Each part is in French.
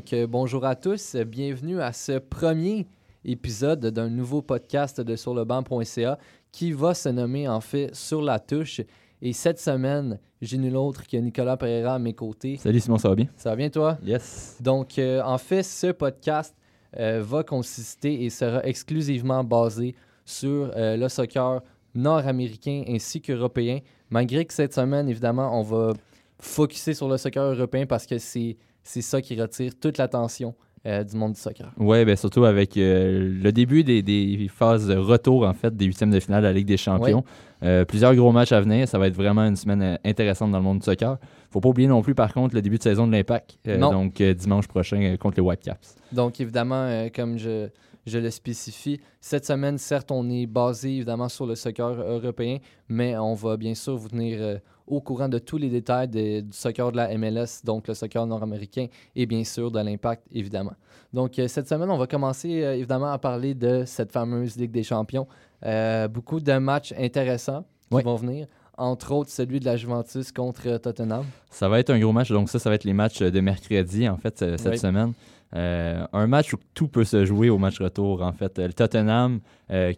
Donc, euh, bonjour à tous, bienvenue à ce premier épisode d'un nouveau podcast de surlebanc.ca qui va se nommer en fait Sur la touche. Et cette semaine, j'ai nul autre que Nicolas Pereira à mes côtés. Salut Simon, ça va bien? Ça va bien toi? Yes. Donc, euh, en fait, ce podcast euh, va consister et sera exclusivement basé sur euh, le soccer nord-américain ainsi qu'européen. Malgré que cette semaine, évidemment, on va focuser sur le soccer européen parce que c'est ça qui retire toute l'attention euh, du monde du soccer. Oui, ben surtout avec euh, le début des, des, phases de retour, en fait, des huitièmes de finale de la Ligue des Champions. Euh, plusieurs gros matchs à venir. Ça va être vraiment une semaine intéressante dans le monde du soccer. faut pas oublier non plus, par contre, le début de saison de l'Impact. donc, dimanche prochain contre les Whitecaps. Donc, évidemment, comme je, je le spécifie. Cette semaine, certes, on est basé évidemment sur le soccer européen, mais on va bien sûr vous tenir au courant de tous les détails du soccer de la MLS, donc le soccer nord-américain, et bien sûr de l'impact, évidemment. Donc, euh, cette semaine, on va commencer euh, évidemment à parler de cette fameuse Ligue des champions. Euh, beaucoup de matchs intéressants qui vont venir entre autres celui de la Juventus contre Tottenham. Ça va être un gros match, donc ça, ça va être les matchs de mercredi, en fait, cette semaine. Un match où tout peut se jouer au match retour, en fait. Le Tottenham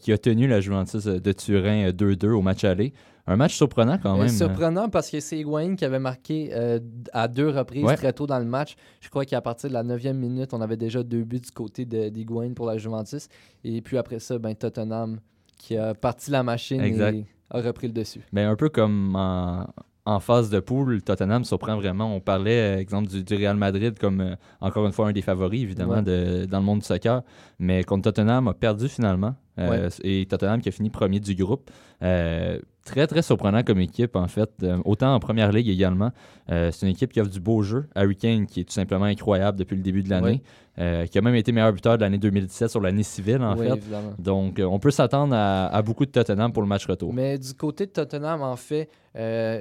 qui a tenu la Juventus de Turin 2-2 au match aller. Un match surprenant quand même. surprenant parce que c'est Higuain qui avait marqué euh, à deux reprises très tôt dans le match. Je crois qu'à partir de la neuvième minute, on avait déjà deux buts du côté d'Higuain pour la Juventus. Et puis après ça, ben, Tottenham qui a parti la machine et a repris le dessus. Ben, un peu comme en, phase de poule, Tottenham surprend vraiment. On parlait, euh, exemple, du, Real Madrid comme, euh, encore une fois, un des favoris, évidemment, de, dans le monde du soccer. Mais contre Tottenham, a perdu finalement. Et Tottenham qui a fini premier du groupe très, très surprenant comme équipe, en fait. Euh, autant en première ligue également. Euh, c'est une équipe qui offre du beau jeu. Harry Kane, qui est tout simplement incroyable depuis le début de l'année, euh, qui a même été meilleur buteur de l'année 2017 sur l'année civile, en fait. Donc, on peut s'attendre à, beaucoup de Tottenham pour le match retour. Mais du côté de Tottenham, en fait,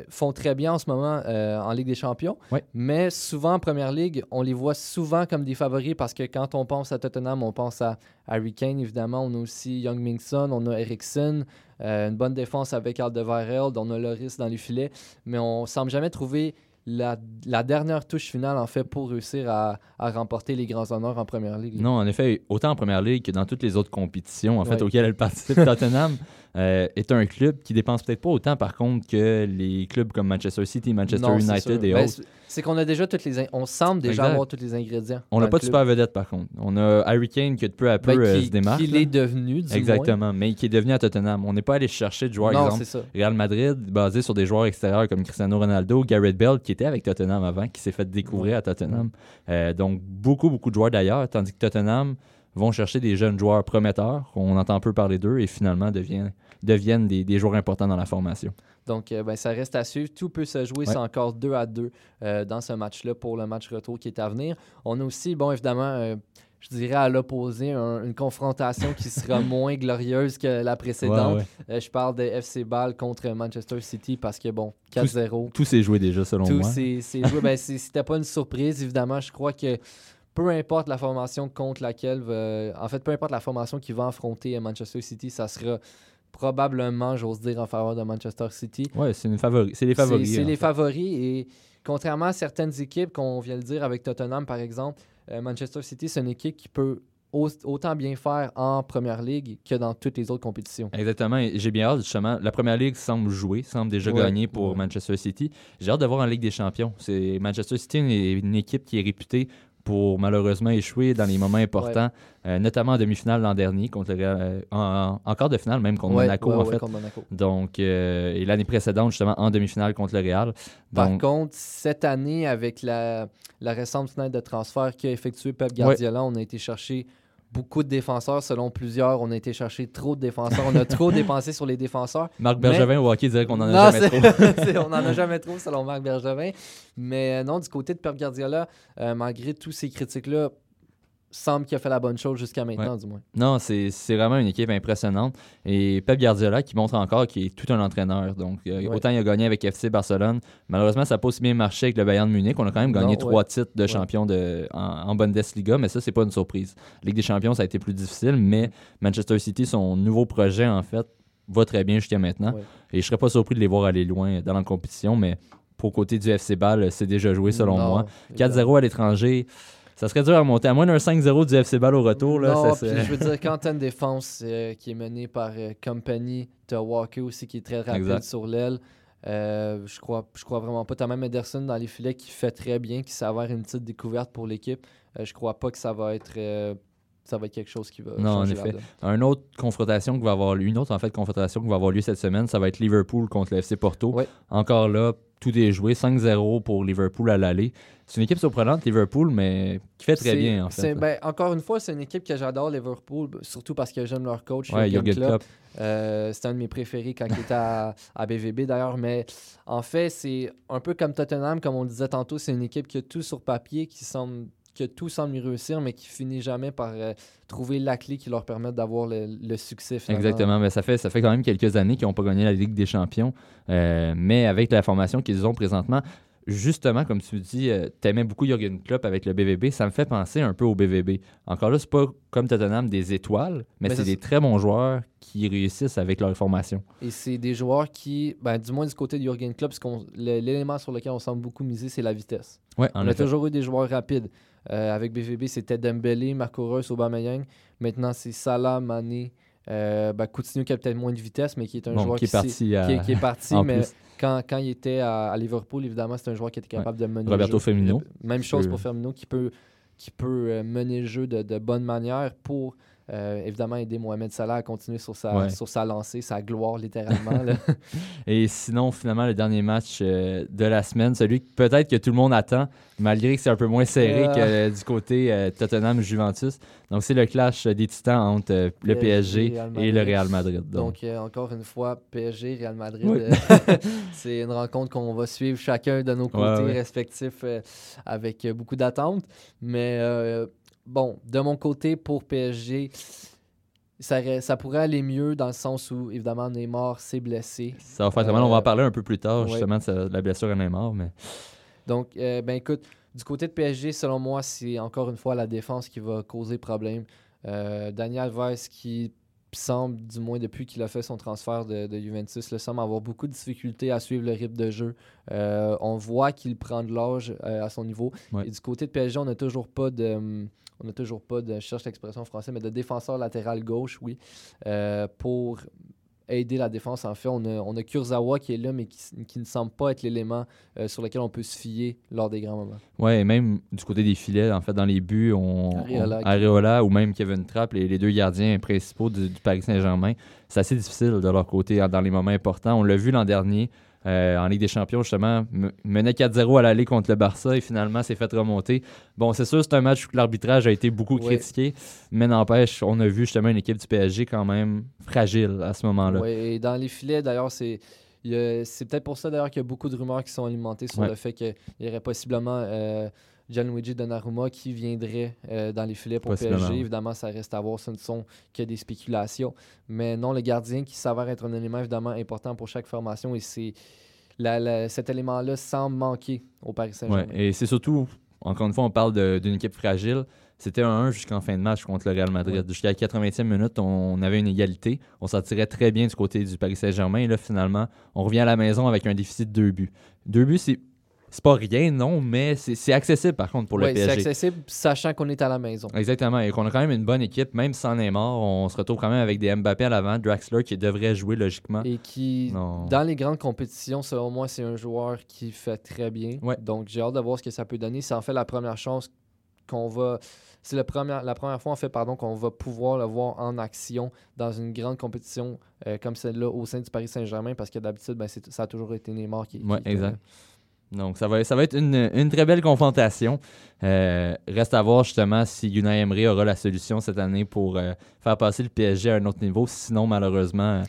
font très bien en ce moment en Ligue des Champions. Mais souvent, en première ligue, on les voit souvent comme des favoris parce que quand on pense à Tottenham, on pense à Harry Kane, évidemment. On a aussi Young Mingson, on a Ericsson. Euh, une bonne défense avec Alderweireld. On a Loris dans les filets. Mais on semble jamais trouver la, dernière touche finale, en fait, pour réussir à, remporter les grands honneurs en première ligue. Non, en effet, autant en première ligue que dans toutes les autres compétitions, en fait, auxquelles elle participe, Tottenham. Euh, est un club qui dépense peut-être pas autant, par contre, que les clubs comme Manchester City, Manchester United et ben, autres. C'est qu'on a déjà toutes les. On semble déjà avoir tous les ingrédients. On n'a pas de super vedette, par contre. On a Harry Kane qui, peu à peu, ben, euh, se démarque. Qui est devenu, du Exactement, mais qui est devenu à Tottenham. On n'est pas allé chercher de joueurs, exemple, Real Madrid, basé sur des joueurs extérieurs comme Cristiano Ronaldo, Garrett Bell, qui était avec Tottenham avant, qui s'est fait découvrir à Tottenham. Euh, donc, beaucoup, beaucoup de joueurs d'ailleurs, tandis que Tottenham vont chercher des jeunes joueurs prometteurs, on entend peu parler d'eux, et finalement deviennent deviennent des, des, joueurs importants dans la formation. Donc, euh, ben, ça reste à suivre. Tout peut se jouer. C'est encore 2 à 2 euh, dans ce match-là pour le match retour qui est à venir. On a aussi, bon, évidemment, euh, je dirais à l'opposé, une confrontation qui sera moins glorieuse que la précédente. je parle de FC Ball contre Manchester City parce que, bon, 4-0. Tout, s'est joué déjà, selon moi. Tout s'est joué. ben, C'était pas une surprise, évidemment. Je crois que peu importe la formation contre laquelle, en fait, peu importe la formation qui va affronter Manchester City, ça sera probablement, j'ose dire, en faveur de Manchester City. Oui, c'est favori. les favoris. C'est les favoris. Et contrairement à certaines équipes, qu'on vient de dire avec Tottenham, par exemple, euh, Manchester City, c'est une équipe qui peut autant bien faire en première ligue que dans toutes les autres compétitions. Exactement. J'ai bien hâte, justement. La première ligue semble jouer, semble déjà gagner pour Manchester City. J'ai hâte de voir en Ligue des Champions. C'est Manchester City est une équipe qui est réputée pour malheureusement échouer dans les moments importants, euh, notamment en demi-finale l'an dernier, contre euh, en, quart de finale même contre Monaco en fait. Donc, euh, et l'année précédente justement en demi-finale contre le Real. Par contre, cette année avec la, la récente fenêtre de transfert qu'a effectué Pep Guardiola, on a été chercher beaucoup de défenseurs. Selon plusieurs, on a été chercher trop de défenseurs. On a trop dépensé sur les défensseurs. Marc Bergevin au hockey dirait qu'on en a jamais trop. on en a jamais trop, selon Marc Bergevin. Mais euh, non, du côté de Pep Guardiola, euh, malgré tous ces critiques-là, semble qu'il a fait la bonne chose jusqu'à maintenant, du moins. Non, c'est vraiment une équipe impressionnante. Et Pep Guardiola qui montre encore qu'il est tout un entraîneur. Donc, euh, autant il a gagné avec FC Barcelone. Malheureusement, ça n'a pas aussi bien marché avec le Bayern de Munich. On a quand même gagné trois titres de champion de, en, Bundesliga, mais ça, c'est pas une surprise. Ligue des champions, ça a été plus difficile, mais Manchester City, son nouveau projet, en fait, va très bien jusqu'à maintenant. Et je serais pas surpris de les voir aller loin dans la compétition, mais pour côté du FC Ball, c'est déjà joué selon moi. 4-0 à l'étranger ça serait dur à monter. À moins d'un 5-0 du FC Ball au retour, là, non, ça, puis je veux dire, quand t'as une défense euh, qui est menée par euh, Company, t'as Walker aussi qui est très rapide Exact. sur l'aile. Euh, je crois, je crois vraiment pas. T'as même Ederson dans les filets qui fait très bien, qui s'avère une petite découverte pour l'équipe. Je crois pas que ça va être, ça va être quelque chose qui va Non, en changer la effet. donne. Une autre confrontation qui va avoir lieu, une autre en fait confrontation qui va avoir lieu cette semaine, ça va être Liverpool contre le FC Porto. Ouais. Encore là, tout est joué, 5-0 pour Liverpool à l'aller. C'est une équipe surprenante, Liverpool, mais qui fait très bien en fait. ben, encore une fois, c'est une équipe que j'adore, Liverpool, surtout parce que j'aime leur coach. ouais, Jürgen Klopp. Klopp. Euh, C'était un de mes préférés quand il était à, à BVB d'ailleurs. Mais en fait, c'est un peu comme Tottenham, comme on le disait tantôt, c'est une équipe qui a tout sur papier, qui semble que tout semble y réussir, mais qui finit jamais par euh, trouver la clé qui leur permet d'avoir le, le succès. finalement. Exactement, mais ça fait, ça fait quand même quelques années qu'ils n'ont pas gagné la Ligue des Champions. Euh, mais avec la formation qu'ils ont présentement, justement, comme tu dis, euh, t'aimais beaucoup Jürgen Klopp avec le BVB, ça me fait penser un peu au BVB. Encore là, c'est pas comme Tottenham des étoiles, mais, Mais c'est des très bons joueurs qui réussissent avec leur formation. Et c'est des joueurs qui, ben, du moins du côté de Jürgen Klopp, parce qu'on- le- l'élément sur lequel on semble beaucoup miser, c'est la vitesse. Ouais, on a toujours eu des joueurs rapides. Euh, avec BVB, c'était Dembélé, Marco Reus, Aubameyang. Maintenant, c'est Salah, Mané, euh, ben, Coutinho qui a peut-être moins de vitesse, mais qui est un Bon, joueur qui est parti à... qui, est- qui est parti, mais plus. quand, quand il était à, à Liverpool, évidemment, c'est un joueur qui était capable de mener Roberto le jeu. Firmino. Même chose peut- pour Firmino, qui peut, qui peut euh, mener le jeu de, de bonne manière pour, euh, évidemment, aider Mohamed Salah à continuer sur sa, Ouais. sur sa lancée, sa gloire, littéralement. là. Et sinon, finalement, le dernier match euh, de la semaine, celui que peut-être que tout le monde attend, malgré que c'est un peu moins serré Euh. que du côté Tottenham-Juventus. Donc, c'est le clash des titans entre le PSG, et le. Real Madrid. Donc, Donc, encore une fois, PSG, Real Madrid, Oui. c'est une rencontre qu'on va suivre chacun de nos côtés Ouais, ouais. respectifs avec beaucoup d'attentes. Mais bon, de mon côté, pour PSG, ça, ça pourrait aller mieux dans le sens où, évidemment, Neymar s'est blessé. ça va faire très mal. On va en Euh, parler un peu plus tard, ouais. justement, de, la blessure à Neymar. Mais... Donc, euh, ben écoute, du côté de PSG, selon moi, c'est encore une fois la défense qui va causer problème. Euh, Daniel Alves qui semble, du moins depuis qu'il a fait son transfert de, de Juventus, le semble avoir beaucoup de difficultés à suivre le rythme de jeu. Euh, on voit qu'il prend de l'âge à son niveau. Ouais. Et du côté de PSG, on n'a toujours pas de... On n'a toujours pas de, je cherche l'expression en français, mais de défenseur latéral gauche, oui, euh, pour aider la défense. En fait, on a, on a Kurzawa qui est là, mais qui, qui ne semble pas être l'élément euh, sur lequel on peut se fier lors des grands moments. Ouais, et même du côté des filets, en fait, dans les buts, on, Areola on- Areola ou même Kevin Trapp, les, les deux gardiens principaux du, du Paris Saint-Germain, c'est assez difficile de leur côté hein, dans les moments importants. On l'a vu l'an dernier euh, en Ligue des Champions, justement, me- menait 4-0 à l'aller contre le Barça et finalement s'est fait remonter. Bon, c'est sûr, c'est un match où l'arbitrage a été beaucoup Ouais. critiqué, mais n'empêche, on a vu justement une équipe du PSG quand même fragile à ce moment-là. Ouais, et dans les filets, d'ailleurs, c'est. C'est peut-être pour ça d'ailleurs qu'il y a beaucoup de rumeurs qui sont alimentées sur Ouais. le fait qu'il y aurait possiblement euh, Gianluigi Donnarumma qui viendrait euh, dans les filets pour PSG. Évidemment, ça reste à voir, ce ne sont que des spéculations. Mais non, le gardien qui s'avère être un élément évidemment important pour chaque formation et c'est cet élément-là semble manquer au Paris Saint-Germain. Ouais, et c'est surtout, encore une fois, on parle d'une équipe fragile. C'était un 1 jusqu'en fin de match contre le Real Madrid. Jusqu'à la 80e minute, on avait une égalité. On s'en tirait très bien du côté du Paris Saint-Germain. Et là, finalement, on revient à la maison avec un déficit de deux buts. Deux buts, c'est, c'est pas rien, non, mais c'est, accessible par contre pour le Ouais, c'est PSG. accessible, sachant qu'on est à la maison. Exactement, et qu'on a quand même une bonne équipe, même sans Neymar. On se retrouve quand même avec des Mbappé à l'avant, Draxler qui devrait jouer logiquement. Et qui, Non. dans les grandes compétitions, selon moi, c'est un joueur qui fait très bien. Ouais. Donc, j'ai hâte de voir ce que ça peut donner. C'est en fait la première chance qu'on va. C'est la première, la première fois, en fait, pardon, qu'on va pouvoir le voir en action dans une grande compétition euh, comme celle-là au sein du Paris Saint-Germain, parce que d'habitude, ben, ça a toujours été Neymar qui. Qui- exact. Donc, ça va, ça va être une, une très belle confrontation. Euh, reste à voir justement si Unai Emery aura la solution cette année pour euh, faire passer le PSG à un autre niveau. Sinon, malheureusement,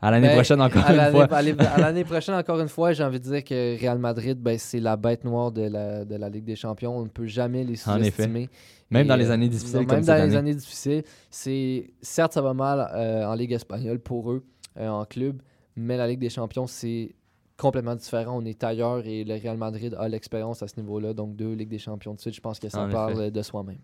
à l'année Ben, prochaine, encore à une fois. à l'année- prochaine, encore une fois, j'ai envie de dire que Real Madrid, ben, c'est la bête noire de la, de la Ligue des Champions. On ne peut jamais les sous-estimer. Même Et, dans les euh, années difficiles Même comme dans cette les année. années difficiles. C'est, certes, ça va mal euh, en Ligue espagnole pour eux, en club, mais la Ligue des Champions, c'est complètement différent. On est ailleurs et le Real Madrid a l'expérience à ce niveau-là. Donc, deux Ligues des Champions de suite, je pense que ça En parle effet. de soi-même.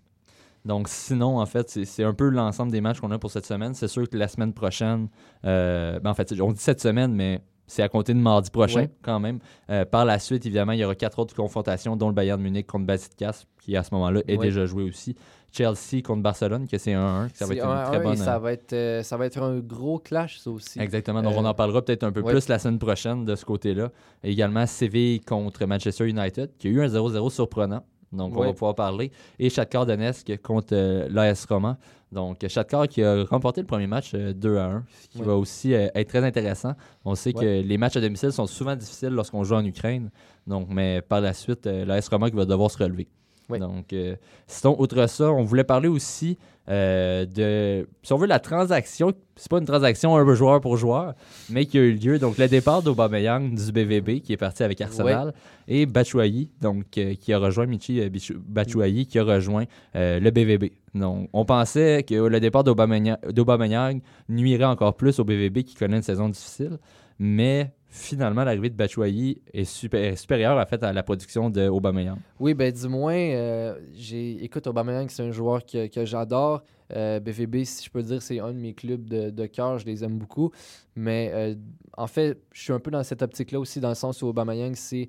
Donc, sinon, en fait, c'est un peu l'ensemble des matchs qu'on a pour cette semaine. C'est sûr que la semaine prochaine, euh, ben, en fait, on dit cette semaine, mais c'est à compter de mardi prochain, Ouais. quand même. Euh, par la suite, évidemment, il y aura quatre autres confrontations, dont le Bayern Munich contre Basitkas, qui à ce moment-là est Ouais. déjà joué aussi. Chelsea contre Barcelone, que c'est 1-1. que Ça va être une un- très bonne. ça va, être, euh, ça va être un gros clash, ça aussi. Exactement. Donc, Euh, on en parlera peut-être un peu ouais. plus la semaine prochaine de ce côté-là. Et également, Séville contre Manchester United, qui a eu un 0-0 surprenant. Donc, on va pouvoir parler. Et Shakhtar Donetsk contre euh, l'AS Roma. Donc, Shakhtar qui a remporté le premier match euh, 2 à 1, ce qui Ouais. va aussi euh, être très intéressant. On sait que les matchs à domicile sont souvent difficiles lorsqu'on joue en Ukraine. Donc, mais par la suite, euh, l'AS Roma qui va devoir se relever. Donc, euh, sinon, outre ça, on voulait parler aussi euh, de, si on veut, la transaction. C'est pas une transaction un joueur pour joueur, mais qui a eu lieu. Donc, le départ d'Aubameyang du BVB, qui est parti avec Arsenal, et Batshuayi, donc, euh, qui a rejoint Michi Batshuayi, qui a rejoint le BVB. Donc, on pensait que le départ d'Aubameyang nuirait encore plus au BVB, qui connaît une saison difficile, mais finalement, l'arrivée de Batshuayi est super, supérieure, en fait, à la production d'Aubameyang. Oui, ben du moins, euh, j'ai écoute, Aubameyang, c'est un joueur que, que j'adore. Euh, BVB, si je peux dire, c'est un de mes clubs de, de cœur, je les aime beaucoup. Mais euh, en fait, je suis un peu dans cette optique-là aussi, dans le sens où Aubameyang, c'est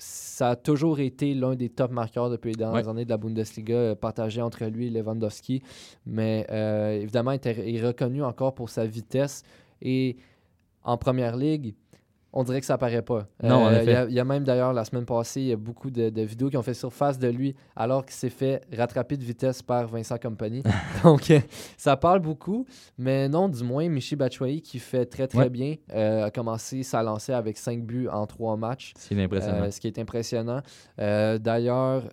ça a toujours été l'un des top marqueurs depuis les dernières Ouais. années de la Bundesliga, euh, partagé entre lui et Lewandowski. Mais euh, évidemment, il est reconnu encore pour sa vitesse. Et en première ligue, on dirait que ça paraît pas. Non, en Euh, effet. Il y a- il y, a même d'ailleurs la semaine passée, il y a beaucoup de, de vidéos qui ont fait surface de lui alors qu'il s'est fait rattraper de vitesse par Vincent Company. Donc euh, ça parle beaucoup, mais non, du moins, Michi Batshuayi qui fait très très Ouais. bien euh, a commencé sa lancée avec 5 buts en 3 matchs, C'est impressionnant. ce qui est impressionnant. D'ailleurs,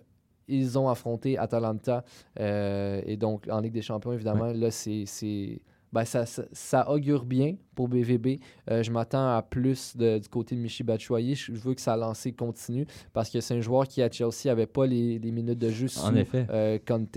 ils ont affronté Atalanta et donc en Ligue des Champions, évidemment, là, c'est. c'est- ben, ça, ça, ça augure bien pour BVB. Euh, je m'attends à plus de- du côté de Michi Batshuayi. Je veux que sa lancée continue parce que c'est un joueur qui à Chelsea n'avait pas les, les minutes de jeu En sous effet. euh, Conte.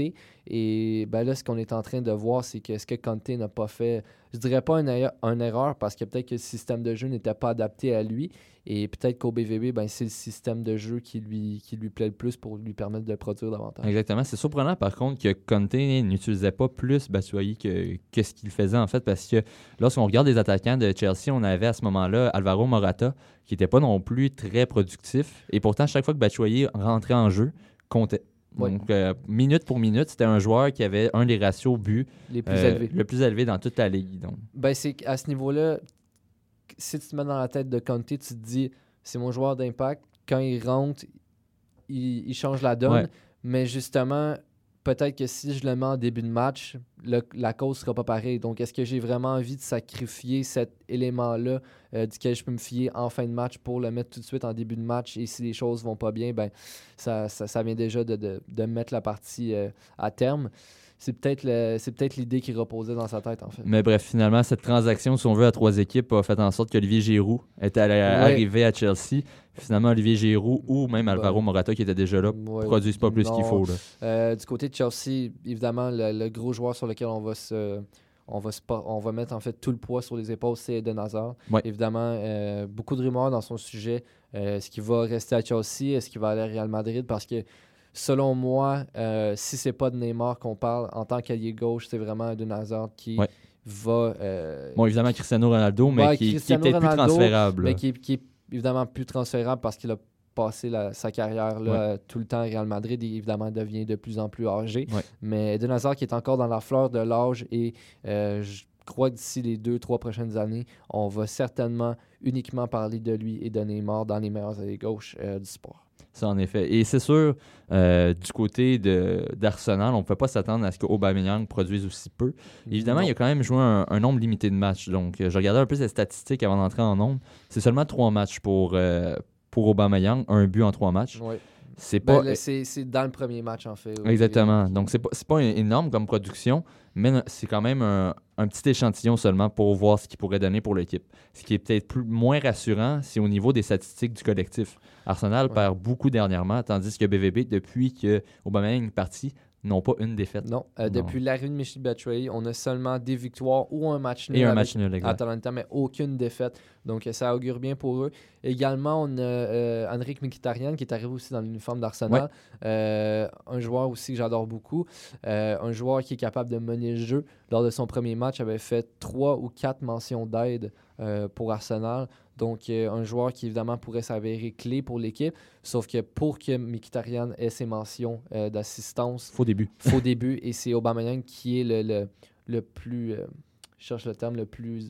Et ben là, ce qu'on est en train de voir, c'est que ce que Conte n'a pas fait, je dirais pas une, erreur- une erreur parce que peut-être que le système de jeu n'était pas adapté à lui. Et peut-être qu'au BVB, ben, c'est le système de jeu qui lui, qui lui plaît le plus pour lui permettre de produire davantage. Exactement. C'est surprenant, par contre, que Conte n'utilisait pas plus Batshuayi que, que ce qu'il faisait, en fait, parce que lorsqu'on regarde les attaquants de Chelsea, on avait à ce moment-là Alvaro Morata, qui n'était pas non plus très productif. Et pourtant, chaque fois que Batshuayi rentrait en jeu, comptait. Ouais. Donc, euh, minute pour minute, c'était un joueur qui avait un des ratios buts Les plus euh, élevés. le plus élevé dans toute la ligue. Donc, Ben, c'est qu'à ce niveau-là, si tu te mets dans la tête de Conte, tu te dis, c'est mon joueur d'impact. Quand il rentre, il, il change la donne. Ouais. Mais justement, peut-être que si je le mets en début de match, le- la cause sera pas pareille. Donc, est-ce que j'ai vraiment envie de sacrifier cet élément-là euh, duquel je peux me fier en fin de match pour le mettre tout de suite en début de match? Et si les choses vont pas bien, ben ça, ça, ça vient déjà de, de- de mettre la partie euh, à terme. C'est peut-être le- c'est peut-être l'idée qui reposait dans sa tête, en fait. Mais bref, finalement, cette transaction, si on veut, à trois équipes, a fait en sorte qu'Olivier Giroud était allé- arrivé à Chelsea. Finalement, Olivier Giroud ou même Bah. Alvaro Morata, qui était déjà là, Ouais, produisent pas plus qu'il faut. là. Euh, du côté de Chelsea, évidemment, le, le gros joueur sur lequel on va se. On va, se on va mettre en fait tout le poids sur les épaules, c'est Eden Hazard. Ouais. Évidemment, euh, beaucoup de rumeurs dans son sujet. Euh, est-ce qu'il va rester à Chelsea? Est-ce qu'il va aller à Real Madrid? Parce que selon moi, euh, si c'est pas de Neymar qu'on parle en tant qu'allié gauche, c'est vraiment Eden Hazard qui Ouais. va. euh, Bon, évidemment, Cristiano Ronaldo, mais Ouais, qui, qui est peut-être plus transférable. mais qui, qui est évidemment plus transférable parce qu'il a passé la- sa carrière là, Ouais. tout le temps à Real Madrid et évidemment devient de plus en plus âgé. Ouais. Mais Eden Hazard qui est encore dans la fleur de l'âge et euh, je crois que d'ici les deux, trois prochaines années, on va certainement uniquement parler de lui et de Neymar dans les meilleurs alliés gauche euh, du sport. Ça, en effet. Et c'est sûr, euh, du côté d'Arsenal, on ne peut pas s'attendre à ce qu'Aubameyang produise aussi peu. Évidemment, Non. il a quand même joué un, un nombre limité de matchs. Donc, je regardais un peu ses statistiques avant d'entrer en nombre. C'est seulement trois matchs pour, euh, pour Aubameyang, un but en trois matchs. Ouais. C'est Ben, pas... c'est c'est dans le premier match en fait. Exactement. Donc, c'est pas, c'est pas énorme comme production, mais c'est quand même un, un petit échantillon seulement pour voir ce qu'il pourrait donner pour l'équipe. Ce qui est peut-être plus, moins rassurant, c'est au niveau des statistiques du collectif. Arsenal Ouais. perd beaucoup dernièrement, tandis que BVB, depuis que Aubameyang est parti, n'ont pas une défaite. Non, euh, Non. depuis l'arrivée de Michel Batshuayi, on a seulement des victoires ou un match nul Et un match nul, exact. Atalanta, mais aucune défaite. Donc, ça augure bien pour eux. Également, on a euh, Henrik Mkhitaryan qui est arrivé aussi dans l'uniforme d'Arsenal. Euh, un joueur aussi que j'adore beaucoup. Euh, un joueur qui est capable de mener le jeu. Lors de son premier match, avait fait trois ou quatre mentions d'aide pour Arsenal. Donc, euh, un joueur qui, évidemment, pourrait s'avérer clé pour l'équipe. Sauf que pour que Mkhitaryan ait ses mentions euh, d'assistance, Faux début. faux début, et c'est Aubameyang qui est le, le, le plus, euh, je cherche le terme, le plus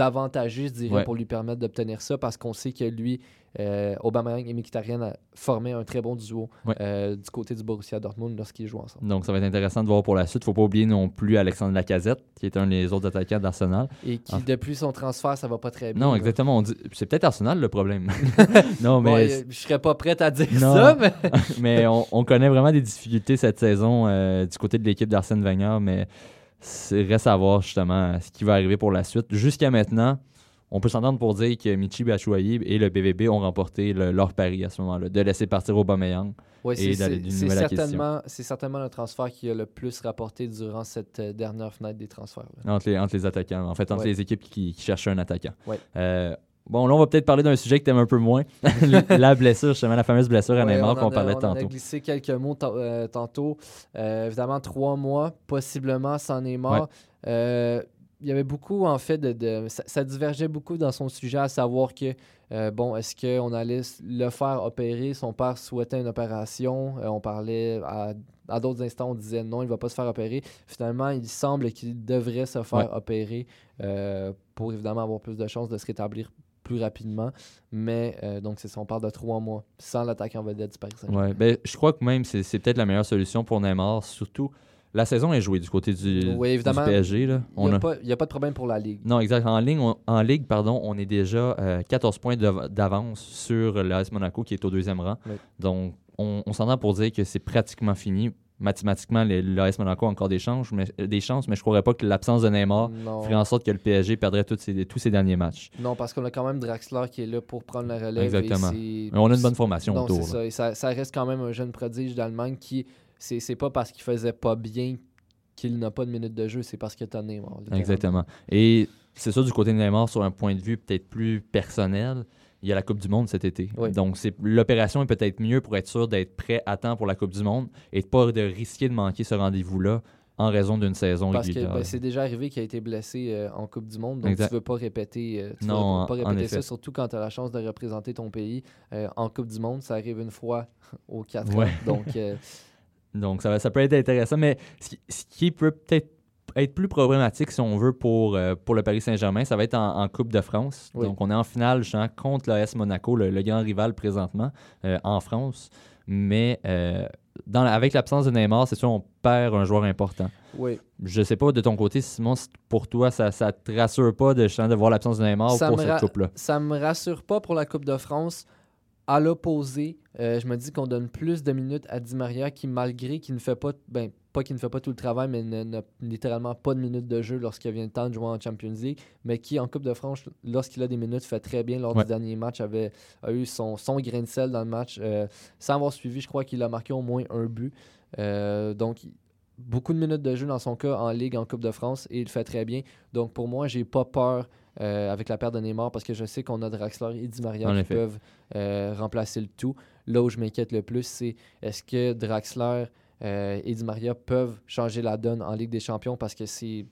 avantageux, je dirais, Ouais. pour lui permettre d'obtenir ça, parce qu'on sait que lui, euh, Aubameyang et Mkhitaryan a formé un très bon duo Ouais. euh, du côté du Borussia Dortmund lorsqu'ils jouent ensemble. Donc, ça va être intéressant de voir pour la suite. faut pas oublier non plus Alexandre Lacazette, qui est un des autres attaquants d'Arsenal. Et qui, depuis son transfert, ça va pas très bien. Non, exactement. dit- C'est peut-être Arsenal le problème. non, mais, euh, je serais pas prête à dire Non. ça, mais mais on, on connaît vraiment des difficultés cette saison euh, du côté de l'équipe d'Arsène Wenger, mais c'est reste à voir justement ce qui va arriver pour la suite. Jusqu'à maintenant, on peut s'entendre pour dire que Michi Batshuayi et le BVB ont remporté le- leur pari à ce moment-là, de laisser partir Aubameyang. Ouais, Et c'est- d'aller d'une nouvelle certainement, c'est certainement le transfert qui a le plus rapporté durant cette euh, dernière fenêtre des transferts. Entre les, entre les attaquants, en fait, entre Ouais. les équipes qui, qui cherchaient un attaquant. Ouais. Euh, bon, là, on va peut-être parler d'un sujet que tu aimes un peu moins. la blessure, justement, la fameuse blessure à Ouais, Neymar on qu'on a- parlait on en a tantôt. glissé quelques mots euh, tantôt. Euh, évidemment, trois mois, possiblement sans Neymar. Euh, il y avait beaucoup, en fait, de, de- ça, ça divergeait beaucoup dans son sujet, à savoir que, euh, bon, est-ce qu'on allait le faire opérer? Son père souhaitait une opération. Euh, on parlait à, à d'autres instants, on disait non, il ne va pas se faire opérer. Finalement, il semble qu'il devrait se faire Ouais. opérer euh, pour évidemment avoir plus de chances de se rétablir plus rapidement. Mais euh, donc, c'est ça, on parle de trois mois sans l'attaquant vedette du Paris Saint-Germain. Ouais, ben, je crois que même c'est c'est peut-être la meilleure solution pour Neymar, surtout la saison est jouée du côté du, Oui, du évidemment, PSG. Là. Il n'y a- a, pas- a de problème pour la Ligue. Non, exact. En, ligne, on- en Ligue, pardon, on est déjà euh, 14 points de- d'avance sur l'AS Monaco qui est au deuxième rang. Oui. Donc, on, on s'entend pour dire que c'est pratiquement fini. Mathématiquement, l'AS Monaco a encore des chances, mais, euh, des chances, mais je ne croirais pas que l'absence de Neymar Non, ferait en sorte que le PSG perdrait ses- tous ses derniers matchs. non, parce qu'on a quand même Draxler qui est là pour prendre la relève. et Exactement. Mais on a une bonne formation Non, autour. ça. Et ça. ça reste quand même un jeune prodige d'Allemagne qui, c'est pas parce qu'il faisait pas bien qu'il n'a pas de minutes de jeu, c'est parce qu'il est un Neymar. Exactement. Et c'est ça du côté de Neymar, sur un point de vue peut-être plus personnel, il y a la Coupe du Monde cet été. Oui. Donc c'est l'opération est peut-être mieux pour être sûr d'être prêt à temps pour la Coupe du Monde et de pas de risquer de manquer ce rendez-vous-là en raison d'une saison Parce que régulière. ben, c'est déjà arrivé qu'il a été blessé euh, en Coupe du Monde, donc Exact. tu veux pas répéter, euh, tu Non, veux pas répéter ça, surtout quand tu as la chance de représenter ton pays euh, en Coupe du Monde. Ça arrive une fois aux quatre Ouais. ans. Donc, euh, Donc ça, ça peut être intéressant, mais ce qui, ce qui peut peut-être être plus problématique, si on veut, pour, euh, pour le Paris Saint-Germain, ça va être en, en Coupe de France. Oui. Donc on est en finale contre l'AS Monaco, le, le grand rival présentement euh, en France. Mais euh, dans la- avec l'absence de Neymar, c'est sûr, on perd un joueur important. oui. Je sais pas de ton côté, Simon, si pour toi, ça, ça te rassure pas de, voir l'absence de Neymar Ça pour cette coupe-là? ça me rassure pas pour la Coupe de France. À l'opposé, euh, je me dis qu'on donne plus de minutes à Di Maria qui, malgré qu'il ne fait pas, ben, pas qu'il ne fait pas tout le travail, mais n'a littéralement pas de minutes de jeu lorsqu'il vient le temps de jouer en Champions League, mais qui en Coupe de France, lorsqu'il a des minutes, fait très bien. Lors Ouais. du dernier match, avait, a eu son, son grain de sel dans le match. Euh, sans avoir suivi, je crois qu'il a marqué au moins un but. Euh, donc, beaucoup de minutes de jeu dans son cas en Ligue, en Coupe de France, et il fait très bien. Donc, pour moi, j'ai pas peur euh, avec la perte de Neymar parce que je sais qu'on a Draxler et Di Maria En qui effet. peuvent remplacer le tout. Là où je m'inquiète le plus, c'est est-ce que Draxler euh, et Di Maria peuvent changer la donne en Ligue des Champions parce que c'est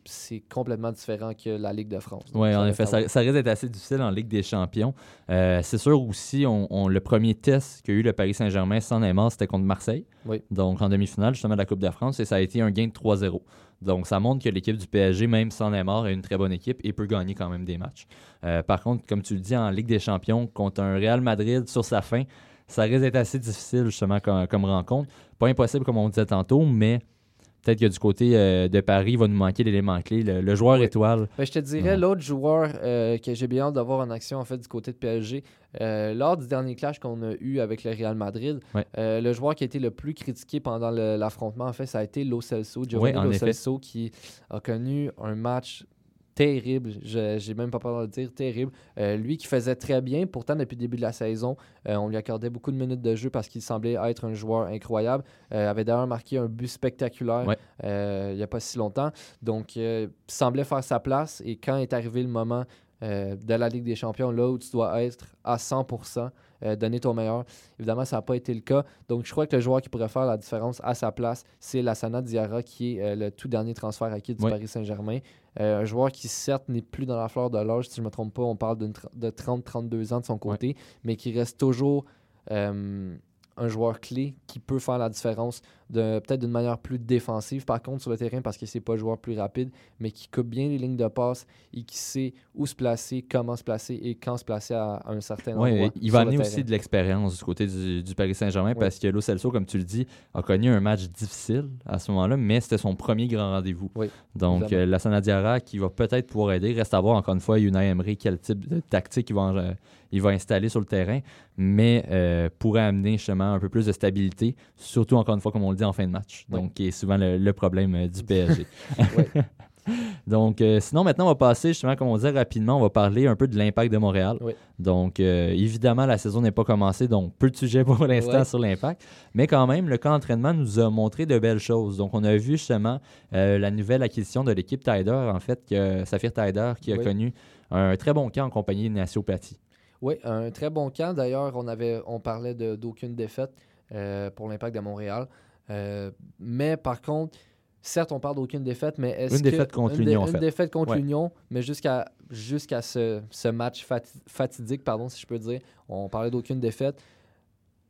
complètement différent que la Ligue de France. Oui, en effet, ça, ça risque d'être assez difficile en Ligue des Champions. Euh, c'est sûr aussi, on, on- le premier test qu'a eu le Paris Saint-Germain sans Neymar, c'était contre Marseille. Oui. Donc en demi-finale, justement, de la Coupe de France, et ça a été un gain de 3-0. Donc ça montre que l'équipe du PSG, même sans Neymar, est une très bonne équipe et peut gagner quand même des matchs. Euh, par contre, comme tu le dis, en Ligue des Champions, contre un Real Madrid sur sa fin, ça risque d'être assez difficile justement comme, comme rencontre. Pas impossible comme on disait tantôt, mais peut-être que du côté euh, de Paris, il va nous manquer l'élément clé, le, le joueur Oui. étoile. Ben, je te dirais, Ouais. l'autre joueur euh, que j'ai bien hâte d'avoir en action en fait du côté de PSG, euh, lors du dernier clash qu'on a eu avec le Real Madrid, Ouais. le joueur qui a été le plus critiqué pendant l'affrontement, en fait, ça a été Lo Celso, Giovanni Oui, Lo. Celso, qui a connu un match terrible, je j'ai même pas peur de le dire, terrible. Euh, lui qui faisait très bien, pourtant depuis le début de la saison, euh, on lui accordait beaucoup de minutes de jeu parce qu'il semblait être un joueur incroyable. Euh, avait d'ailleurs marqué un but spectaculaire Ouais. euh, il n'y a pas si longtemps. Donc, euh, semblait faire sa place. Et quand est arrivé le moment de la Ligue des Champions, là où tu dois être à 100%, euh, donner ton meilleur, évidemment, ça n'a pas été le cas. Donc, je crois que le joueur qui pourrait faire la différence à sa place, c'est Lassana Diarra, qui est euh, le tout dernier transfert acquis du. Paris Saint-Germain. Euh, un joueur qui, certes, n'est plus dans la fleur de l'âge, si je ne me trompe pas, on parle de 30-32 ans de son côté, mais qui reste toujours euh, un joueur clé qui peut faire la différence, peut-être d'une manière plus défensive, par contre, sur le terrain, parce que c'est pas le joueur plus rapide, mais qui coupe bien les lignes de passe et qui sait où se placer, comment se placer et quand se placer à, à un certain Ouais, endroit. il va amener aussi de l'expérience du côté du, du Paris Saint-Germain parce que Lo Celso, comme tu le dis, a connu un match difficile à ce moment-là, mais c'était son premier grand rendez-vous. Oui, Donc, euh, Lassana Diarra qui va peut-être pouvoir aider. Reste à voir encore une fois Unai Emery quel type de tactique il va, en- euh, il va installer sur le terrain, mais euh, pourrait amener justement un peu plus de stabilité, surtout encore une fois, comme on le en fin de match. Oui. Donc, qui est souvent le, le problème euh, du PSG. Donc, euh, sinon, maintenant, on va passer justement, comme on disait rapidement, on va parler un peu de l'impact de Montréal. Oui. Donc, euh, évidemment, la saison n'est pas commencée, donc peu de sujets pour l'instant sur l'impact. Mais quand même, le camp d'entraînement nous a montré de belles choses. Donc, on a vu justement euh, la nouvelle acquisition de l'équipe Tider, en fait, que Saphir Tider, qui a Oui. connu un très bon camp en compagnie d'Ignacio Platti. Oui, un très bon camp. D'ailleurs, on, avait, on parlait d'aucune défaite pour l'impact de Montréal. Euh, mais par contre, certes, on parle d'aucune défaite, mais est-ce Une que- défaite contre une dé- Une défaite contre Ouais. l'Union, mais jusqu'à jusqu'à ce, ce match fati- fatidique, pardon, si je peux dire, on parlait d'aucune défaite.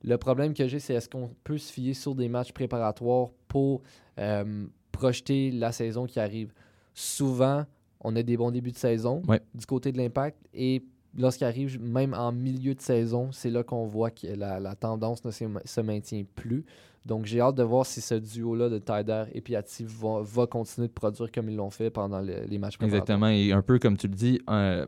Le problème que j'ai, c'est est-ce qu'on peut se fier sur des matchs préparatoires pour euh, projeter la saison qui arrive? Souvent, on a des bons débuts de saison Ouais. du côté de l'impact et lorsqu'il arrive, même en milieu de saison, c'est là qu'on voit que la, la tendance ne se, se maintient plus. Donc, j'ai hâte de voir si ce duo-là de Tyder et Piatti va, va continuer de produire comme ils l'ont fait pendant le- les matchs. Exactement. Et un peu comme tu le dis, euh,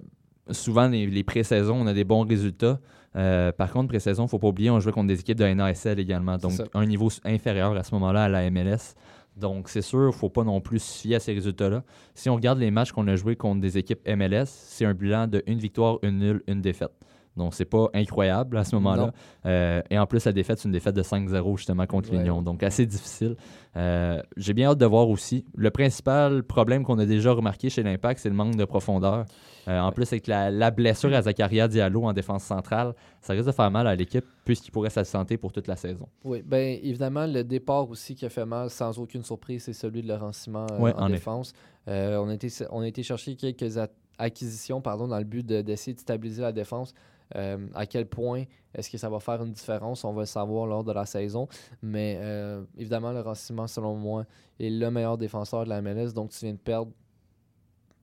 souvent les, les pré-saisons, on a des bons résultats. Euh, par contre, pré-saison, il ne faut pas oublier, on jouait contre des équipes de NASL également. Donc, un niveau inférieur à ce moment-là à la MLS. Donc, c'est sûr, il ne faut pas non plus se fier à ces résultats-là. Si on regarde les matchs qu'on a joués contre des équipes MLS, c'est un bilan de une victoire, une nulle, une défaite. Donc, c'est pas incroyable à ce moment-là. Euh, et en plus, la défaite, c'est une défaite de 5-0 justement contre Ouais. l'Union. Donc, assez difficile. Euh, J'ai bien hâte de voir aussi. Le principal problème qu'on a déjà remarqué chez l'Impact, c'est le manque de profondeur. Euh, en plus, avec la, la blessure à Zakaria Diallo en défense centrale, ça risque de faire mal à l'équipe puisqu'il pourrait s'absenter pour toute la saison. Oui, bien évidemment, le départ aussi qui a fait mal, sans aucune surprise, c'est celui de Laurent Simon Ouais, en, défense. On, a été, on a été chercher quelques acquisitions pardon, dans le but de- d'essayer de, stabiliser la défense. Euh, à quel point est-ce que ça va faire une différence? On va le savoir lors de la saison. Mais euh, évidemment, Laurent Simon, selon moi, est le meilleur défenseur de la MLS. Donc, tu viens de perdre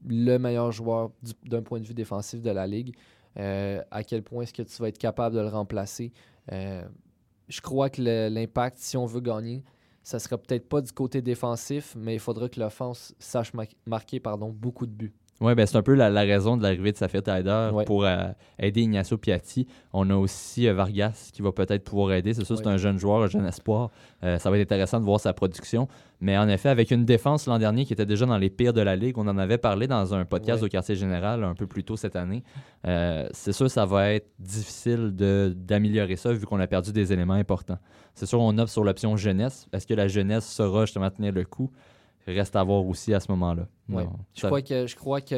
le meilleur joueur du- d'un point de vue défensif de la Ligue. Euh, à quel point est-ce que tu vas être capable de le remplacer? Je crois que le- l'impact, si on veut gagner, ça sera peut-être pas du côté défensif, mais il faudra que l'offense sache ma- marquer beaucoup de buts. Oui, ben c'est un peu la, la raison de l'arrivée de Safir Taider Ouais. pour euh, aider Ignacio Piatti. On a aussi euh, Vargas qui va peut-être pouvoir aider. C'est sûr, c'est un jeune joueur, un jeune espoir. Euh, ça va être intéressant de voir sa production. Mais en effet, avec une défense l'an dernier qui était déjà dans les pires de la Ligue, on en avait parlé dans un podcast Ouais. au quartier général un peu plus tôt cette année. C'est sûr, ça va être difficile de- d'améliorer ça vu qu'on a perdu des éléments importants. C'est sûr, on opte sur l'option jeunesse. Est-ce que la jeunesse saura justement tenir le coup? Reste à voir aussi à ce moment-là. Ouais. Non, Je, ça- crois que, je crois que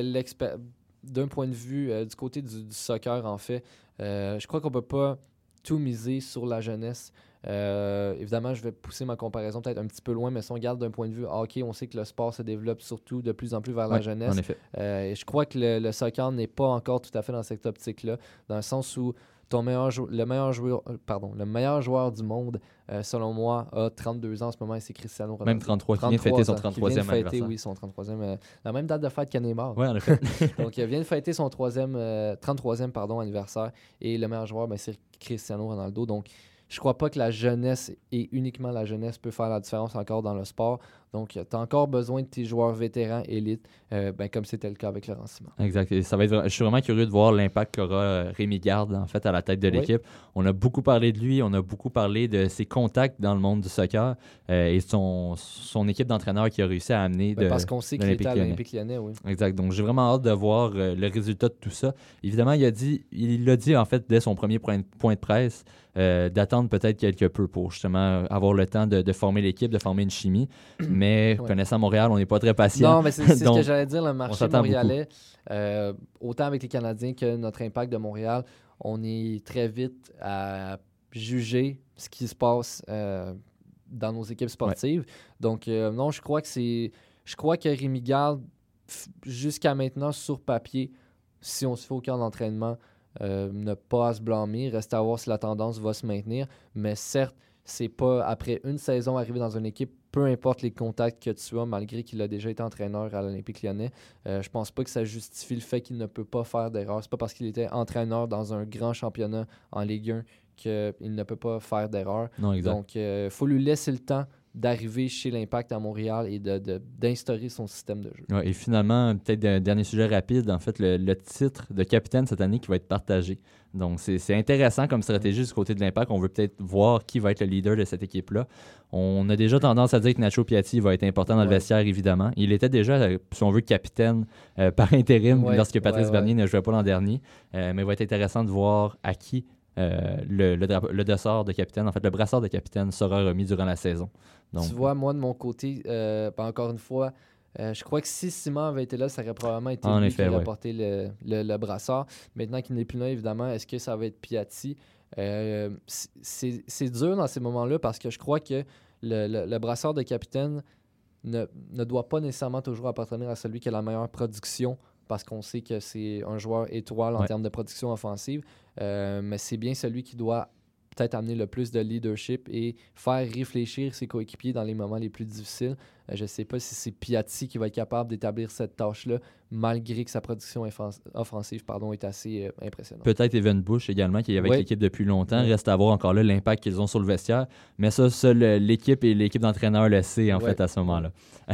d'un point de vue euh, du côté du, du soccer, en fait, euh, je crois qu'on peut pas tout miser sur la jeunesse. Euh, évidemment, je vais pousser ma comparaison peut-être un petit peu loin, mais si on regarde d'un point de vue hockey, on sait que le sport se développe surtout de plus en plus vers la jeunesse. En effet. Et je crois que le, le soccer n'est pas encore tout à fait dans cette optique-là, dans le sens où ton meilleur le, meilleur joueur, euh, pardon, le meilleur joueur du monde, euh, selon moi, a 32 ans en ce moment et c'est Cristiano Ronaldo. Même 33, qui vient de fêter son 33 ans, qui vient de 33e fêter, anniversaire. oui, son 33e. euh, la même date de fête que Neymar. Oui, en effet. Donc, il vient de fêter son troisième, euh, 33e pardon, anniversaire. Et le meilleur joueur, ben, c'est Cristiano Ronaldo. Donc, je crois pas que la jeunesse et uniquement la jeunesse peut faire la différence encore dans le sport. Donc, tu as encore besoin de tes joueurs vétérans élites, euh, ben, comme c'était le cas avec Laurent Simon. Exact. Et ça va être, je suis vraiment curieux de voir l'impact qu'aura euh, Rémi Garde en fait à la tête de Oui. l'équipe. On a beaucoup parlé de lui, on a beaucoup parlé de ses contacts dans le monde du soccer euh, et son, son équipe d'entraîneurs qui a réussi à amener Ben, de, parce qu'on sait qu'il était à l'Olympique Lyonnais, oui. Exact. Donc, j'ai vraiment hâte de voir euh, le résultat de tout ça. Évidemment, il a dit, il l'a dit en fait dès son premier point, point de presse, euh, d'attendre peut-être quelque peu pour justement avoir le temps de, de former l'équipe, de former une chimie. Mais Ouais. connaissant Montréal, on n'est pas très patient. Non, mais c'est ce que j'allais dire. Le marché montréalais, euh, autant avec les Canadiens que notre impact de Montréal, on est très vite à juger ce qui se passe euh, dans nos équipes sportives. Donc, euh, non, je crois que c'est. Je crois que Rémi Garde jusqu'à maintenant, sur papier, si on se fait au camp d'entraînement, euh, ne pas à se blâmer, reste à voir si la tendance va se maintenir. Mais certes, c'est pas après une saison arrivé dans une équipe, peu importe les contacts que tu as, malgré qu'il a déjà été entraîneur à l'Olympique lyonnais, euh, je pense pas que ça justifie le fait qu'il ne peut pas faire d'erreur. C'est pas parce qu'il était entraîneur dans un grand championnat en Ligue 1 qu'il ne peut pas faire d'erreur. Donc, il euh, faut lui laisser le temps d'arriver chez l'Impact à Montréal et d'instaurer de, son système de jeu. et finalement, peut-être un dernier sujet rapide, en fait, le, titre de capitaine cette année qui va être partagé. Donc, c'est intéressant comme stratégie du côté de l'Impact. On veut peut-être voir qui va être le leader de cette équipe-là. On a déjà tendance à dire que Nacho Piatti va être important dans le vestiaire, évidemment. Il était déjà, euh, si on veut, capitaine euh, par intérim lorsque Patrice Bernier ne jouait pas l'an dernier. Euh, mais il va être intéressant de voir à qui le, le, le, de capitaine, en fait, le brassard de capitaine sera remis durant la saison tu vois, moi, de mon côté, euh, ben, encore une fois, euh, je crois que si Simon avait été là, ça aurait probablement été lui qui aurait porté le, le, brassard. Maintenant qu'il n'est plus là, évidemment, est-ce que ça va être Piatti? Euh, c'est dur dans ces moments-là parce que je crois que le, le brassard de capitaine ne, ne, doit pas nécessairement toujours appartenir à celui qui a la meilleure production parce qu'on sait que c'est un joueur étoile en termes de production offensive, mais c'est bien celui qui doit peut-être amener le plus de leadership et faire réfléchir ses coéquipiers dans les moments les plus difficiles. Euh, je ne sais pas si c'est Piatti qui va être capable d'établir cette tâche-là, malgré que sa production offensive pardon, est assez euh, impressionnante. Peut-être Evan Bush également, qui est avec l'équipe depuis longtemps. Reste à voir encore là l'impact qu'ils ont sur le vestiaire. Mais ça, seule l'équipe et l'équipe d'entraîneurs le sait en fait à ce moment-là.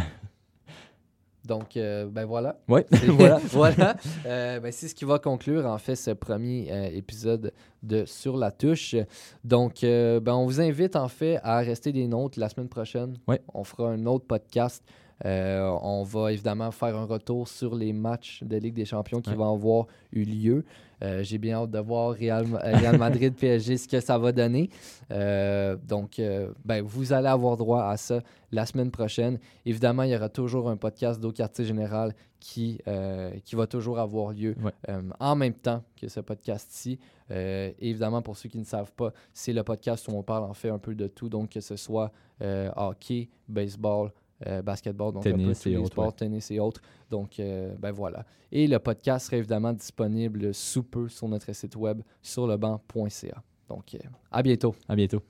Donc, euh, ben voilà. Oui, voilà. voilà. Euh, ben, c'est ce qui va conclure, en fait, ce premier euh, épisode de Sur la touche. Donc, ben, on vous invite, en fait, à rester des nôtres la semaine prochaine. Oui. On fera un autre podcast. On va évidemment faire un retour sur les matchs de Ligue des Champions qui vont avoir eu lieu. Euh, j'ai bien hâte de voir Real, Real Madrid PSG ce que ça va donner. Euh, donc, euh, ben, vous allez avoir droit à ça la semaine prochaine. Évidemment, il y aura toujours un podcast d'au quartier général qui, qui va toujours avoir lieu en même temps que ce podcast-ci. évidemment, pour ceux qui ne savent pas, c'est le podcast où on parle en fait un peu de tout, donc que ce soit hockey, baseball, euh, basketball, donc tennis et autres, tennis et autres. Donc, euh, ben voilà. Et le podcast sera évidemment disponible sous peu sur notre site web sur lebanc.ca. Donc, euh, à bientôt. À bientôt.